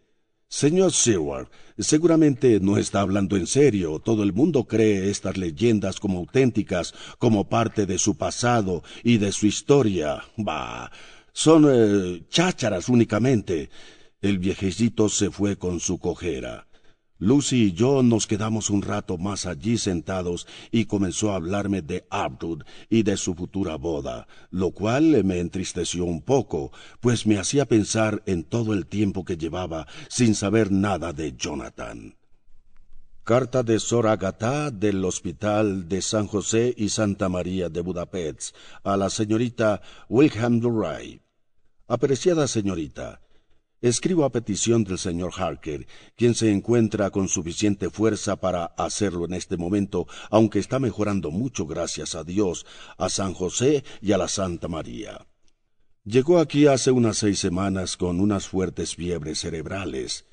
Señor Seward, seguramente no está hablando en serio. Todo el mundo cree estas leyendas como auténticas, como parte de su pasado y de su historia. Bah, son eh, chácharas únicamente. El viejecito se fue con su cojera. Lucy y yo nos quedamos un rato más allí sentados y comenzó a hablarme de Abdul y de su futura boda, lo cual me entristeció un poco, pues me hacía pensar en todo el tiempo que llevaba sin saber nada de Jonathan. Carta de Sor Agatha del Hospital de San José y Santa María de Budapest a la señorita Wilhelm Duray. Apreciada señorita, escribo a petición del señor Harker, quien se encuentra con suficiente fuerza para hacerlo en este momento, aunque está mejorando mucho gracias a Dios, a San José y a la Santa María. Llegó aquí hace unas seis semanas con unas fuertes fiebres cerebrales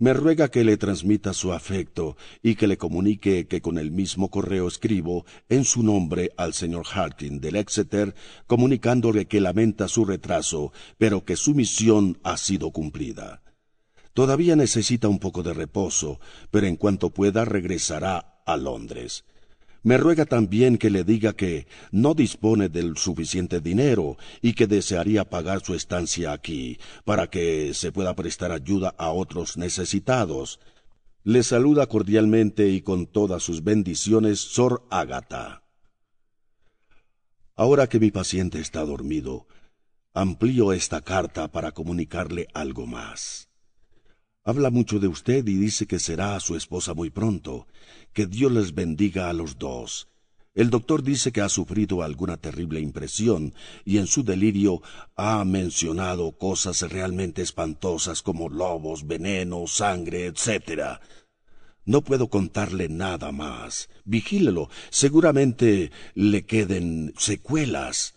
me ruega que le transmita su afecto y que le comunique que con el mismo correo escribo en su nombre al señor Harkin del Exeter, comunicándole que lamenta su retraso, pero que su misión ha sido cumplida. Todavía necesita un poco de reposo, pero en cuanto pueda regresará a Londres. Me ruega también que le diga que no dispone del suficiente dinero y que desearía pagar su estancia aquí, para que se pueda prestar ayuda a otros necesitados. Le saluda cordialmente y con todas sus bendiciones Sor Ágata. Ahora que mi paciente está dormido, amplío esta carta para comunicarle algo más. Habla mucho de usted y dice que será su esposa muy pronto. Que Dios les bendiga a los dos. El doctor dice que ha sufrido alguna terrible impresión y en su delirio ha mencionado cosas realmente espantosas como lobos, veneno, sangre, etc. No puedo contarle nada más. Vigílelo. Seguramente le queden secuelas.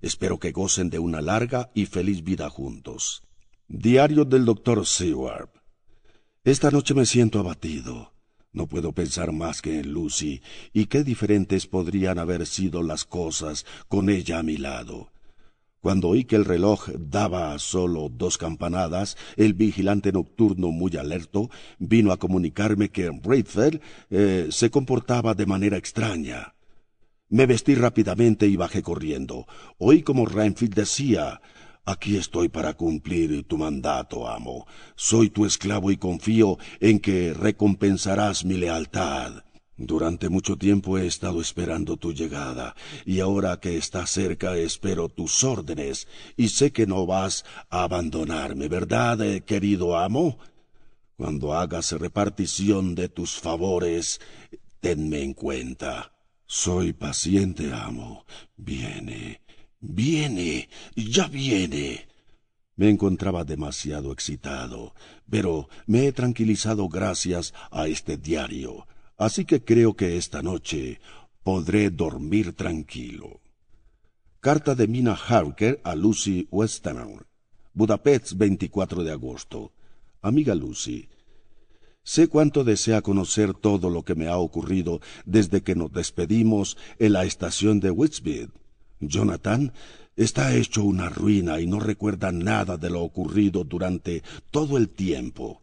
Espero que gocen de una larga y feliz vida juntos. Diario del doctor Seward. Esta noche me siento abatido. No puedo pensar más que en Lucy y qué diferentes podrían haber sido las cosas con ella a mi lado. Cuando oí que el reloj daba solo dos campanadas, el vigilante nocturno muy alerto vino a comunicarme que Braithwaite eh, se comportaba de manera extraña. Me vestí rápidamente y bajé corriendo. Oí como Renfield decía Aquí estoy para cumplir tu mandato, amo. Soy tu esclavo y confío en que recompensarás mi lealtad. Durante mucho tiempo he estado esperando tu llegada, y ahora que estás cerca espero tus órdenes, y sé que no vas a abandonarme, ¿verdad, eh, querido amo? Cuando hagas repartición de tus favores, tenme en cuenta. Soy paciente, amo. Viene, Viene, ya viene. Me encontraba demasiado excitado, pero me he tranquilizado gracias a este diario, así que creo que esta noche podré dormir tranquilo. Carta de Mina Harker a Lucy Westenauer. Budapest, 24 de agosto. Amiga Lucy, sé cuánto desea conocer todo lo que me ha ocurrido desde que nos despedimos en la estación de. Jonathan está hecho una ruina y no recuerda nada de lo ocurrido durante todo el tiempo.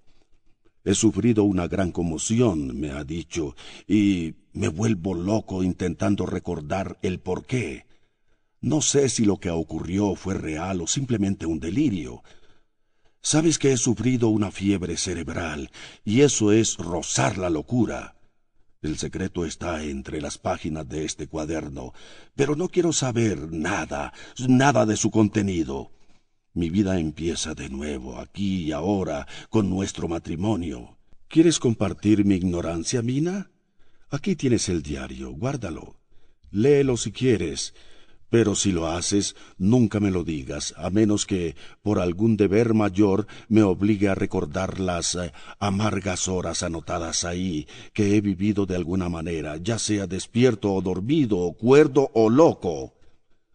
He sufrido una gran conmoción, me ha dicho, y me vuelvo loco intentando recordar el por qué. No sé si lo que ocurrió fue real o simplemente un delirio. Sabes que he sufrido una fiebre cerebral, y eso es rozar la locura. El secreto está entre las páginas de este cuaderno, pero no quiero saber nada, nada de su contenido. Mi vida empieza de nuevo, aquí y ahora, con nuestro matrimonio. ¿Quieres compartir mi ignorancia, Mina? Aquí tienes el diario, guárdalo. Léelo si quieres, pero si lo haces, nunca me lo digas, a menos que por algún deber mayor me obligue a recordar las eh, amargas horas anotadas ahí, que he vivido de alguna manera, ya sea despierto o dormido, cuerdo o loco.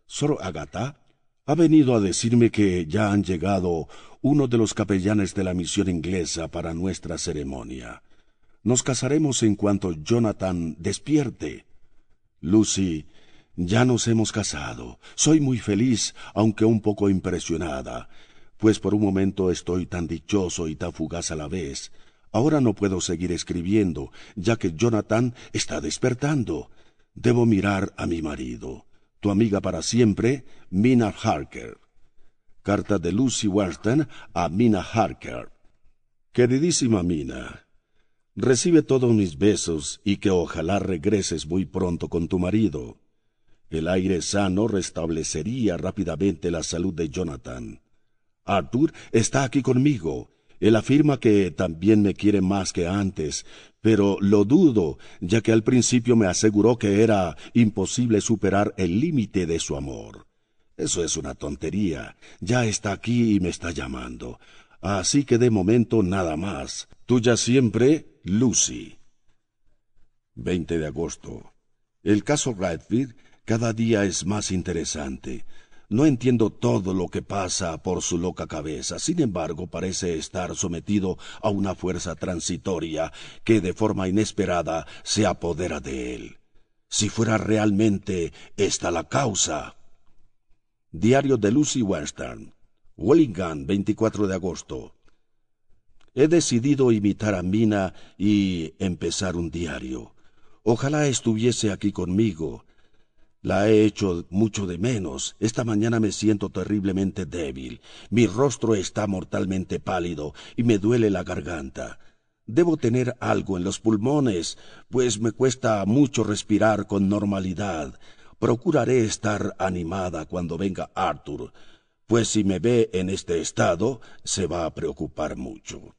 Sor Agata ha venido a decirme que ya han llegado uno de los capellanes de la misión inglesa para nuestra ceremonia. Nos casaremos en cuanto Jonathan despierte. Lucy ya nos hemos casado. Soy muy feliz, aunque un poco impresionada, pues por un momento estoy tan dichoso y tan fugaz a la vez. Ahora no puedo seguir escribiendo, ya que Jonathan está despertando. Debo mirar a mi marido. Tu amiga para siempre, Mina Harker. Carta de Lucy Weston a Mina Harker. Queridísima Mina, recibe todos mis besos y que ojalá regreses muy pronto con tu marido. El aire sano restablecería rápidamente la salud de Jonathan. Arthur está aquí conmigo. Él afirma que también me quiere más que antes, pero lo dudo, ya que al principio me aseguró que era imposible superar el límite de su amor. Eso es una tontería. Ya está aquí y me está llamando. Así que de momento nada más. Tuya siempre, Lucy. 20 de agosto. El caso Radfield cada día es más interesante. No entiendo todo lo que pasa por su loca cabeza, sin embargo parece estar sometido a una fuerza transitoria que de forma inesperada se apodera de él. Si fuera realmente esta la causa. Diario de Lucy Western, Wellingham, 24 de agosto. He decidido imitar a Mina y empezar un diario. Ojalá estuviese aquí conmigo. La he hecho mucho de menos. Esta mañana me siento terriblemente débil. Mi rostro está mortalmente pálido y me duele la garganta. Debo tener algo en los pulmones, pues me cuesta mucho respirar con normalidad. Procuraré estar animada cuando venga Arthur, pues si me ve en este estado, se va a preocupar mucho.